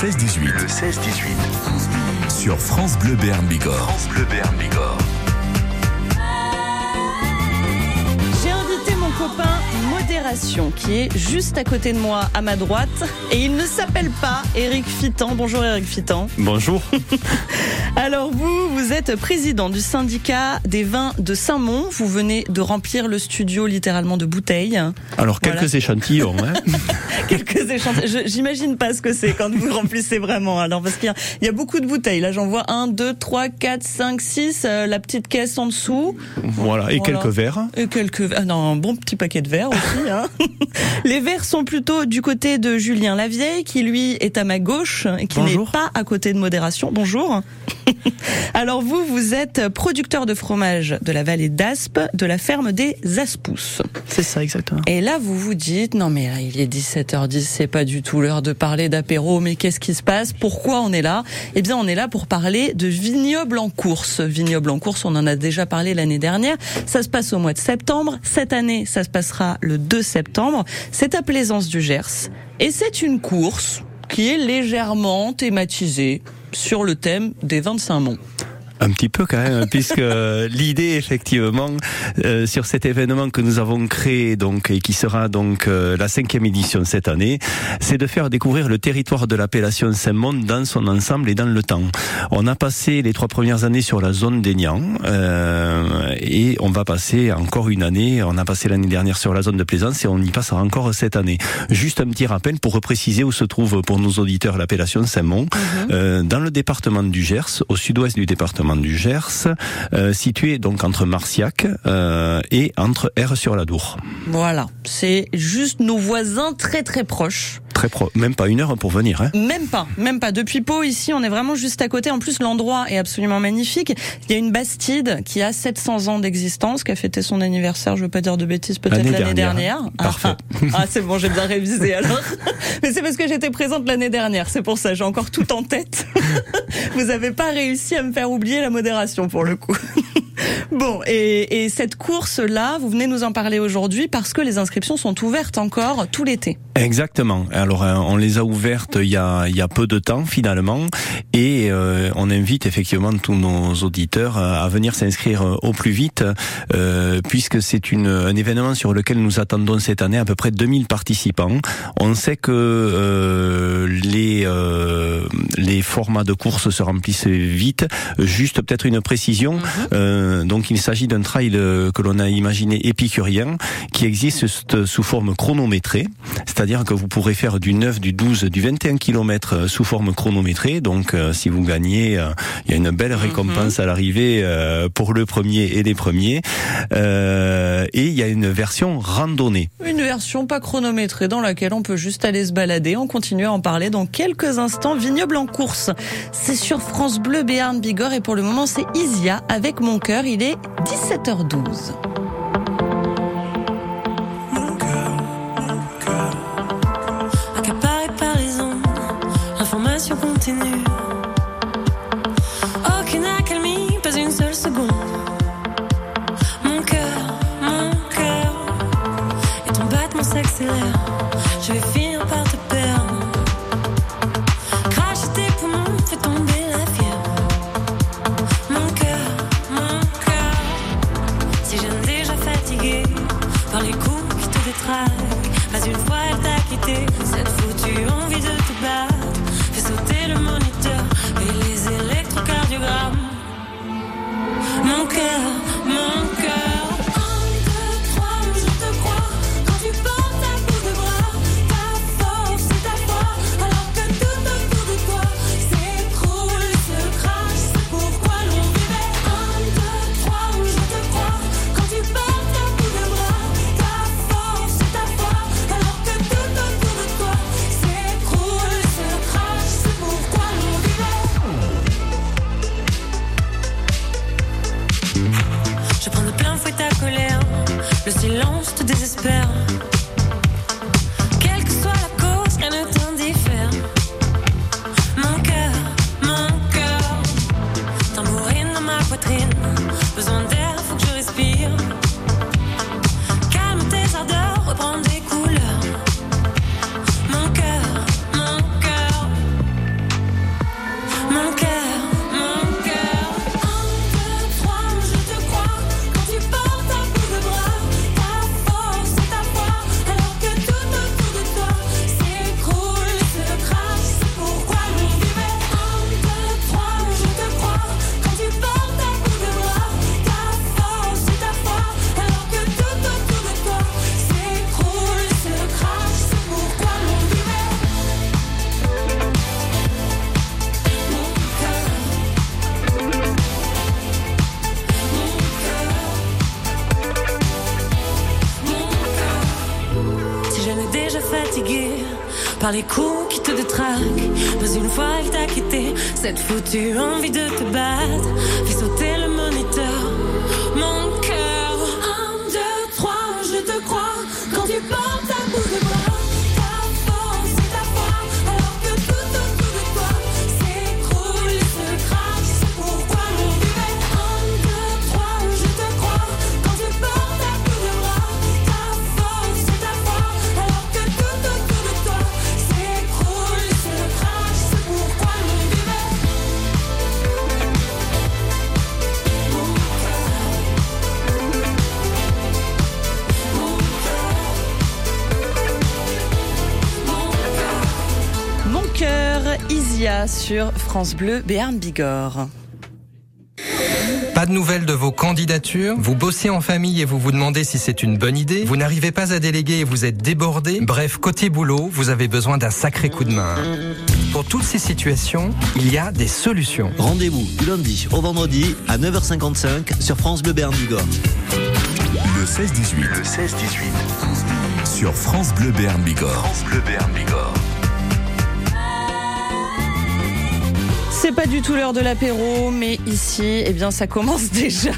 16-18. Le 16-18. Sur France Bleu Béarn Bigorre. France Bleu Béarn Bigorre. J'ai invité mon copain Modération qui est juste à côté de moi à ma droite et il ne s'appelle pas Eric Fitan. Bonjour Eric Fitan. Bonjour. Alors vous, vous êtes président du syndicat des vins de Saint-Mont. Vous venez de remplir le studio littéralement de bouteilles. Alors quelques Voilà. échantillons. Hein. Quelques échantillons. J'imagine pas ce que c'est quand vous remplissez vraiment. Alors parce qu'il y y a beaucoup de bouteilles. Là j'en vois 1, 2, 3, 4, 5, 6. la petite caisse en dessous. voilà. Et Voilà. quelques verres. Et quelques ah non, un bon petit paquet de verres aussi. Hein. Les verres sont plutôt du côté de Julien Lavieille, qui lui est à ma gauche et qui n'est pas à côté de Modération. Bonjour. Alors vous, vous êtes producteur de fromage de la vallée d'Aspe, de la ferme des Aspousses. C'est ça, exactement. Et là, vous vous dites, non mais là, il est 17h10, c'est pas du tout l'heure de parler d'apéro, mais qu'est-ce qui se passe? Pourquoi on est là? Eh bien, on est là pour parler de vignoble en course. Vignoble en course, on en a déjà parlé l'année dernière. Ça se passe au mois de septembre. Cette année, ça se passera le 2 septembre. C'est à Plaisance du Gers. Et c'est une course qui est légèrement thématisée sur le thème des 25 monts. Un petit peu quand même, puisque l'idée effectivement euh, sur cet événement que nous avons créé donc et qui sera donc euh, la cinquième édition cette année, c'est de faire découvrir le territoire de l'appellation Saint-Monde dans son ensemble et dans le temps. On a passé les trois premières années sur la zone d'Aignan euh, et on va passer encore une année. On a passé l'année dernière sur la zone de Plaisance et on y passera encore cette année. Juste un petit rappel pour repréciser où se trouve pour nos auditeurs l'appellation Saint-Mont, euh, dans le département du Gers, au sud-ouest du département du Gers, euh, situé donc entre Marciac euh, et entre R-sur-la-Dour. Voilà, c'est juste nos voisins très très proches. Très pro, même pas une heure pour venir. Hein. Même pas, même pas. Depuis Pau, ici, on est vraiment juste à côté. En plus, l'endroit est absolument magnifique. Il y a une bastide qui a 700 ans d'existence, qui a fêté son anniversaire, je veux pas dire de bêtises, peut-être L'année dernière. dernière. Ah, Parfait. Ah, ah, c'est bon, j'ai bien révisé alors. Mais c'est parce que j'étais présente l'année dernière, c'est pour ça, j'ai encore tout en tête. Vous avez pas réussi à me faire oublier la modération pour le coup. Bon, et, et cette course-là, vous venez nous en parler aujourd'hui parce que les inscriptions sont ouvertes encore tout l'été. Exactement. Alors euh, on les a ouvertes il y a, il y a peu de temps finalement et euh, on invite effectivement tous nos auditeurs euh, à venir s'inscrire euh, au plus vite euh, puisque c'est une, un événement sur lequel nous attendons cette année à peu près 2000 participants. On sait que euh, les, euh, les formats de course se remplissent vite. Juste peut-être une précision. Euh, donc il s'agit d'un trail euh, que l'on a imaginé épicurien qui existe sous- sous forme chronométrée, c'est-à-dire que vous pourrez faire du 9, du 12, du 21 km sous forme chronométrée. Donc euh, si vous gagnez, euh, il y a une belle récompense à l'arrivée euh, pour le premier et les premiers. Euh, et il y a une version randonnée. Une version pas chronométrée dans laquelle on peut juste aller se balader. On continue à en parler dans quelques instants. Vignoble en course. C'est sur France Bleu Béarn Bigorre et pour le moment c'est Isia avec mon cœur. Il est 17h12. accaparé par les ondes, information continue. Aucune accalmie, pas une seule seconde. Mon cœur, mon cœur, et ton battement s'accélère. Je vais finir par te les coups qui te détraquent. Pas une fois il t'a quitté, cette foutue envie de te battre. Fais sauter le moniteur, mon cœur. Un, deux, trois, je te crois quand tu portes sur France Bleu Béarn Bigorre. Pas de nouvelles de vos candidatures? Vous bossez en famille et vous vous demandez si c'est une bonne idée Vous n'arrivez pas à déléguer et vous êtes débordé Bref, côté boulot, vous avez besoin d'un sacré coup de main. Pour toutes ces situations, il y a des solutions. Rendez-vous du lundi au vendredi à 9h55 sur France Bleu Béarn Bigorre. Le 16-18. Le 16-18. Sur France Bleu Béarn Bigorre. France Bleu Béarn Bigorre. C'est pas du tout l'heure de l'apéro, mais ici, eh bien, ça commence déjà.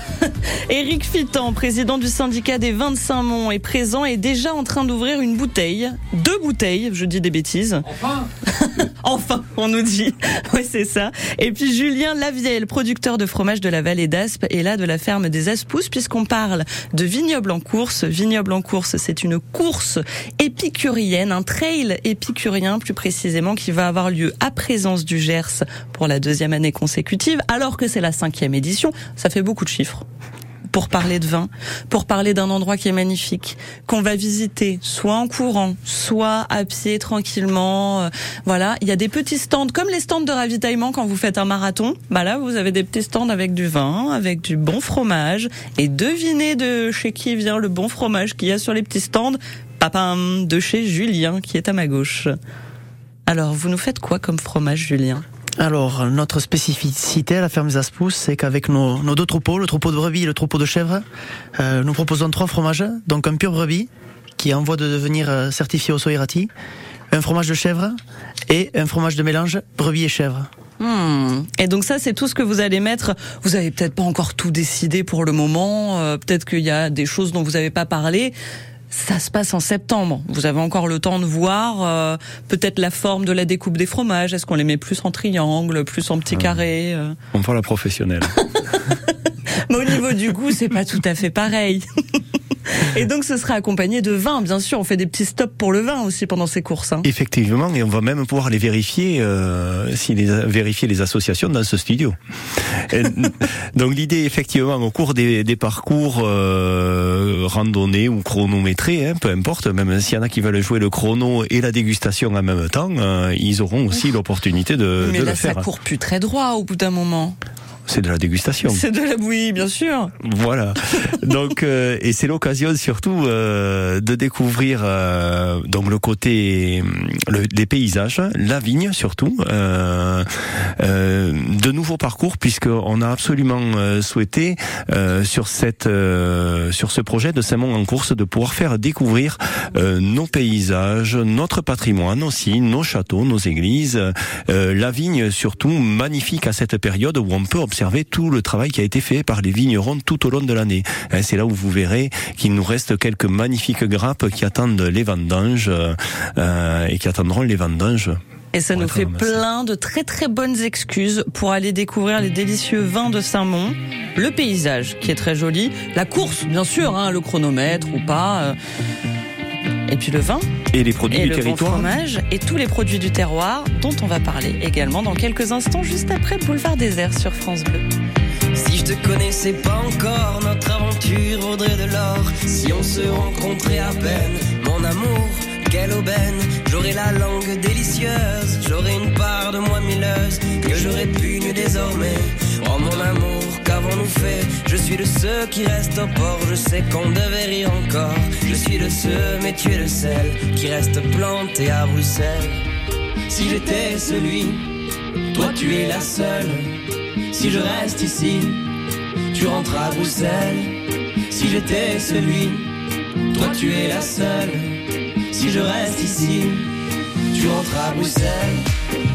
Éric Fitan, président du syndicat des 25 monts, est présent et déjà en train d'ouvrir une bouteille. Deux bouteilles, je dis des bêtises. Enfin Enfin, on nous dit. Oui, c'est ça. Et puis Julien Lavielle, producteur de fromage de la vallée d'Aspe, est là de la ferme des Aspousses, puisqu'on parle de vignoble en course. Vignoble en course, c'est une course épicurienne, un trail épicurien plus précisément, qui va avoir lieu à présence du Gers pour la deuxième année consécutive, alors que c'est la cinquième édition. Ça fait beaucoup de chiffres pour parler de vin, pour parler d'un endroit qui est magnifique, qu'on va visiter, soit en courant, soit à pied tranquillement. Euh, voilà, il y a des petits stands, comme les stands de ravitaillement quand vous faites un marathon. Bah là, vous avez des petits stands avec du vin, avec du bon fromage. Et devinez de chez qui vient le bon fromage qu'il y a sur les petits stands. Papam, de chez Julien, qui est à ma gauche. Alors, vous nous faites quoi comme fromage, Julien? Alors, notre spécificité à la ferme des Aspousses, c'est qu'avec nos, nos deux troupeaux, le troupeau de brebis et le troupeau de chèvres, euh, nous proposons trois fromages. Donc un pur brebis, qui est en voie de devenir euh, certifié au Soirati, un fromage de chèvre et un fromage de mélange brebis et chèvre. Hmm. Et donc ça, c'est tout ce que vous allez mettre. Vous avez peut-être pas encore tout décidé pour le moment. euh, peut-être qu'il y a des choses dont vous n'avez pas parlé. Ça se passe en septembre. Vous avez encore le temps de voir euh, peut-être la forme de la découpe des fromages. Est-ce qu'on les met plus en triangle, plus en petits carrés euh On voit la professionnelle. Mais au niveau du goût, c'est pas tout à fait pareil. Et donc ce sera accompagné de vin, bien sûr. On fait des petits stops pour le vin aussi pendant ces courses. hein. Effectivement, et on va même pouvoir les vérifier, euh, si les, vérifier les associations dans ce studio. Et, donc l'idée, effectivement, au cours des, des parcours euh, randonnés ou chronométrés, hein, peu importe, même s'il y en a qui veulent jouer le chrono et la dégustation en même temps, euh, ils auront aussi l'opportunité de, Mais de là, le ça faire. court plus très droit au bout d'un moment. C'est de la dégustation. C'est de la bouillie, bien sûr. Voilà. Donc euh, et c'est l'occasion surtout euh, de découvrir euh, donc le côté le, les paysages, la vigne surtout, euh, euh, de nouveaux parcours puisque on a absolument euh, souhaité euh, sur cette euh, sur ce projet de Saint-Mont en course de pouvoir faire découvrir euh, nos paysages, notre patrimoine aussi, nos châteaux, nos églises, euh, la vigne surtout magnifique à cette période où on peut observer tout le travail qui a été fait par les vignerons tout au long de l'année. Hein, C'est là où vous verrez qu'il nous reste quelques magnifiques grappes qui attendent les vendanges euh, et qui attendront les vendanges. Et ça nous fait plein de très très bonnes excuses pour aller découvrir les délicieux vins de Saint-Mont, le paysage qui est très joli, la course bien sûr, hein, le chronomètre ou pas, euh, et puis le vin Et les produits et du le bon territoire. fromage et tous les produits du terroir dont on va parler également dans quelques instants juste après Boulevard Désert sur France Bleu. Si je te connaissais pas encore, notre aventure vaudrait de l'or. Si on se rencontrait à peine, mon amour, quelle aubaine. J'aurais la langue délicieuse, j'aurais une part de moi milleuse que j'aurais pugne désormais. Oh mon amour, qu'avons-nous fait Je suis de ceux qui restent au port, je sais qu'on devait rire encore. Je suis de ceux, mais tu es le seul qui reste planté à Bruxelles. Si j'étais celui, toi tu es la seule. Si je reste ici, tu rentres à Bruxelles. Si j'étais celui, toi tu es la seule. Si je reste ici, tu tu rentres à Bruxelles.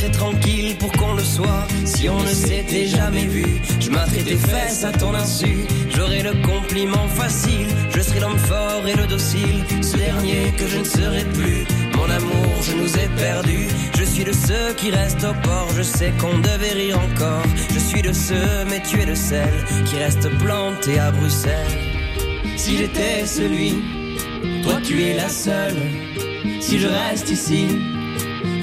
Resterais tranquille pour qu'on le soit. Si on ne s'était jamais vu, je m'atterais tes fesses à ton insu. J'aurais le compliment facile, je serais l'homme fort et le docile. Ce dernier que je ne serai plus. Mon amour, je nous ai perdus. Je suis de ceux qui restent au port, je sais qu'on devait rire encore. Je suis de ceux, mais tu es de celles qui restent plantées à Bruxelles. Si j'étais celui, toi tu es la seule. Si je reste ici,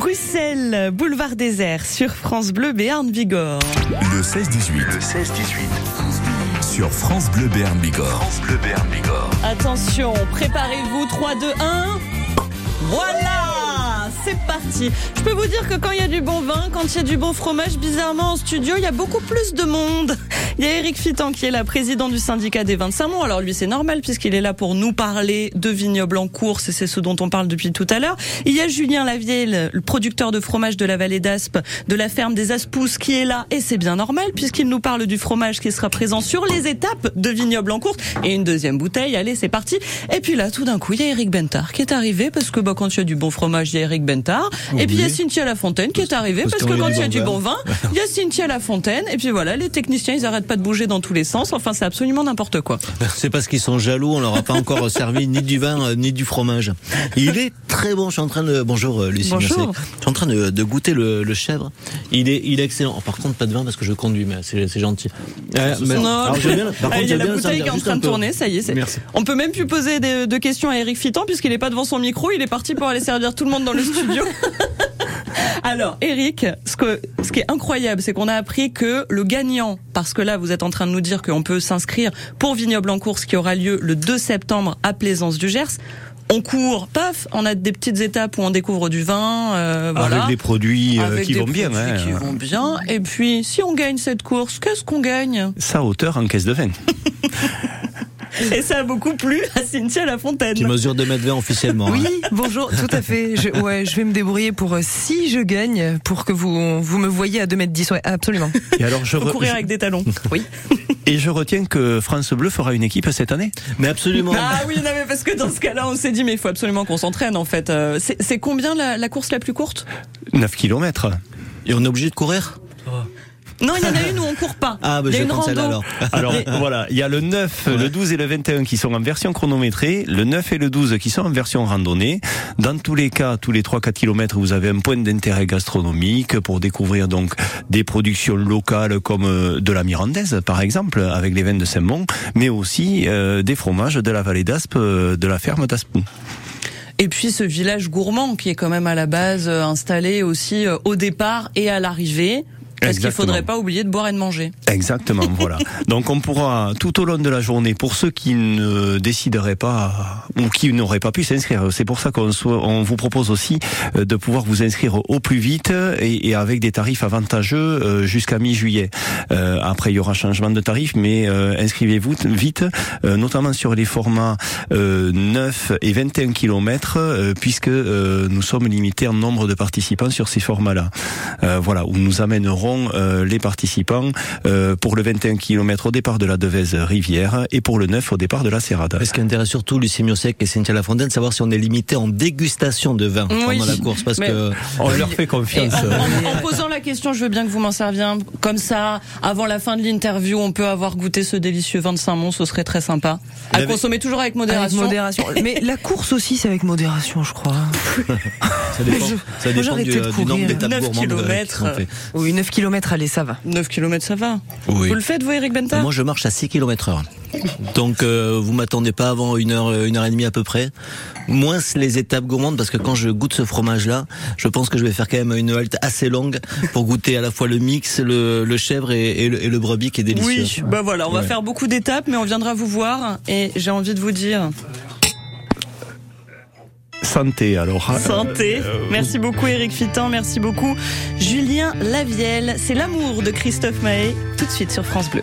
Bruxelles, boulevard désert, sur France Bleu, Béarn, Bigorre. Le 16-18. Le 16-18. Sur France Bleu Béarn Bigorre. France Bleu Béarn Bigorre. Attention, préparez-vous, 3, 2, 1. Voilà C'est parti Je peux vous dire que quand il y a du bon vin, quand il y a du bon fromage, bizarrement en studio, il y a beaucoup plus de monde. Il y a Eric Fitan qui est la président du syndicat des 25 mots. Alors lui, c'est normal puisqu'il est là pour nous parler de vignobles en course et c'est ce dont on parle depuis tout à l'heure. Il y a Julien Lavieille, le producteur de fromage de la vallée d'Aspe, de la ferme des Aspousses qui est là et c'est bien normal puisqu'il nous parle du fromage qui sera présent sur les étapes de vignobles en course et une deuxième bouteille. Allez, c'est parti. Et puis là, tout d'un coup, il y a Eric Bentard qui est arrivé parce que bah, quand il y a du bon fromage, il y a Eric Bentard. Et puis il y a Cynthia Lafontaine qui est arrivée parce, que quand il y a du bon vin, il y a Cynthia Lafontaine. Et puis voilà, les techniciens, ils arrêtent pas de bouger dans tous les sens. Enfin, c'est absolument n'importe quoi. C'est parce qu'ils sont jaloux, on leur a pas encore servi ni du vin euh, ni du fromage. Il est très bon. Je suis en train de bonjour euh, Lucie. Bonjour. merci. Je suis en train de, de goûter le, le chèvre. Il est il est excellent. Oh, par contre, pas de vin parce que je conduis, mais c'est c'est gentil. Euh, mais- Non. par Ah, contre, il y a la bouteille qui est en train de tourner, ça y est. c'est- Merci. On peut même plus poser de, de questions à Eric Fitan puisqu'il est pas devant son micro, il est parti pour aller servir tout le monde dans le studio. Alors, Eric, ce, que, ce qui est incroyable, c'est qu'on a appris que le gagnant, parce que là, vous êtes en train de nous dire qu'on peut s'inscrire pour Vignoble en course qui aura lieu le 2 septembre à Plaisance du Gers. On court, paf, on a des petites étapes où on découvre du vin, euh, voilà. Avec des produits euh, Avec qui des vont bien. hein. qui vont bien. Et puis, si on gagne cette course, qu'est-ce qu'on gagne? Sa hauteur en caisse de vin. Et ça a beaucoup plu à Cynthia Lafontaine. Tu mesures 2 mètres 20 officiellement. Oui, hein. bonjour, tout à fait. Je, ouais, je vais me débrouiller pour euh, si je gagne, pour que vous vous me voyez à 2m10. Ouais, absolument. Et alors je, Faut re- courir avec des talons. Oui. et je retiens que France Bleu fera une équipe cette année. Mais absolument. Ah oui, non mais parce que dans ce cas-là, on s'est dit mais il faut absolument qu'on s'entraîne en fait. Euh, c'est combien la, la course la plus courte? 9 kilomètres. Et on est obligé de courir? Non, il y en a une où on court pas. Ah, bah, il y a une rando. alors. Alors voilà, il y a le 9, le 12 et le 21 qui sont en version chronométrée, le 9 et le 12 qui sont en version randonnée. Dans tous les cas, tous les 3-4 kilomètres, vous avez un point d'intérêt gastronomique pour découvrir donc des productions locales comme euh, de la Mirandaise par exemple, avec les vins de Saint-Mont, mais aussi euh, des fromages de la vallée d'Aspe, euh, de la ferme d'Aspou. Et puis ce village gourmand qui est quand même à la base euh, installé aussi au départ et à l'arrivée. Parce qu'il Exactement. faudrait pas oublier de boire et de manger. Exactement, voilà. Donc on pourra tout au long de la journée, pour ceux qui ne décideraient pas ou qui n'auraient pas pu s'inscrire, c'est pour ça qu'on on vous propose aussi euh, de pouvoir vous inscrire au plus vite et, et avec des tarifs avantageux euh, jusqu'à mi-juillet. Euh, après il y aura changement de tarif, mais euh, inscrivez-vous vite, euh, notamment sur les formats euh, 9 et 21 km, puisque nous sommes limités en nombre de participants sur ces formats-là. Voilà, où nous amènerons euh, les participants euh, pour le 21 km au départ de la Devèze Rivière et pour le 9 au départ de la Serrade. Ce qui intéresse surtout Lucie Miosek et Cynthia Lafontaine, savoir si on est limité en dégustation de vin Oui. pendant la course, parce Mais- que On leur fait confiance. en, en- en posant la question, je veux bien que vous m'en serviez un. Comme ça, avant la fin de l'interview, on peut avoir goûté ce délicieux vin de Saint-Mont, ce serait très sympa. À consommer toujours avec Avec modération. modération. Mais la course aussi, c'est avec modération, je crois. ça dépend, je- ça dépend du, de du courir. nombre d'étapes 9 gourmandes euh, qui kilomètres. sont faites. Oui, 9 km, allez, ça va. 9 km, ça va. Oui. Vous le faites, vous, Eric Benta Moi, je marche à 6 km heure. Donc, euh, vous m'attendez pas avant une heure, une heure et demie à peu près. Moins les étapes gourmandes, parce que quand je goûte ce fromage-là, je pense que je vais faire quand même une halte assez longue pour goûter à la fois le mix, le, le chèvre et, et le, et le brebis qui est délicieux. Oui, bah voilà, on va Ouais. faire beaucoup d'étapes, mais on viendra vous voir. Et j'ai envie de vous dire Santé alors. santé. Merci beaucoup, Eric Fitan. Merci beaucoup, Julien Lavielle. C'est l'amour de Christophe Mahé, tout de suite sur France Bleu.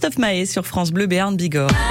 Christophe Mahé sur France Bleu Béarn Bigorre.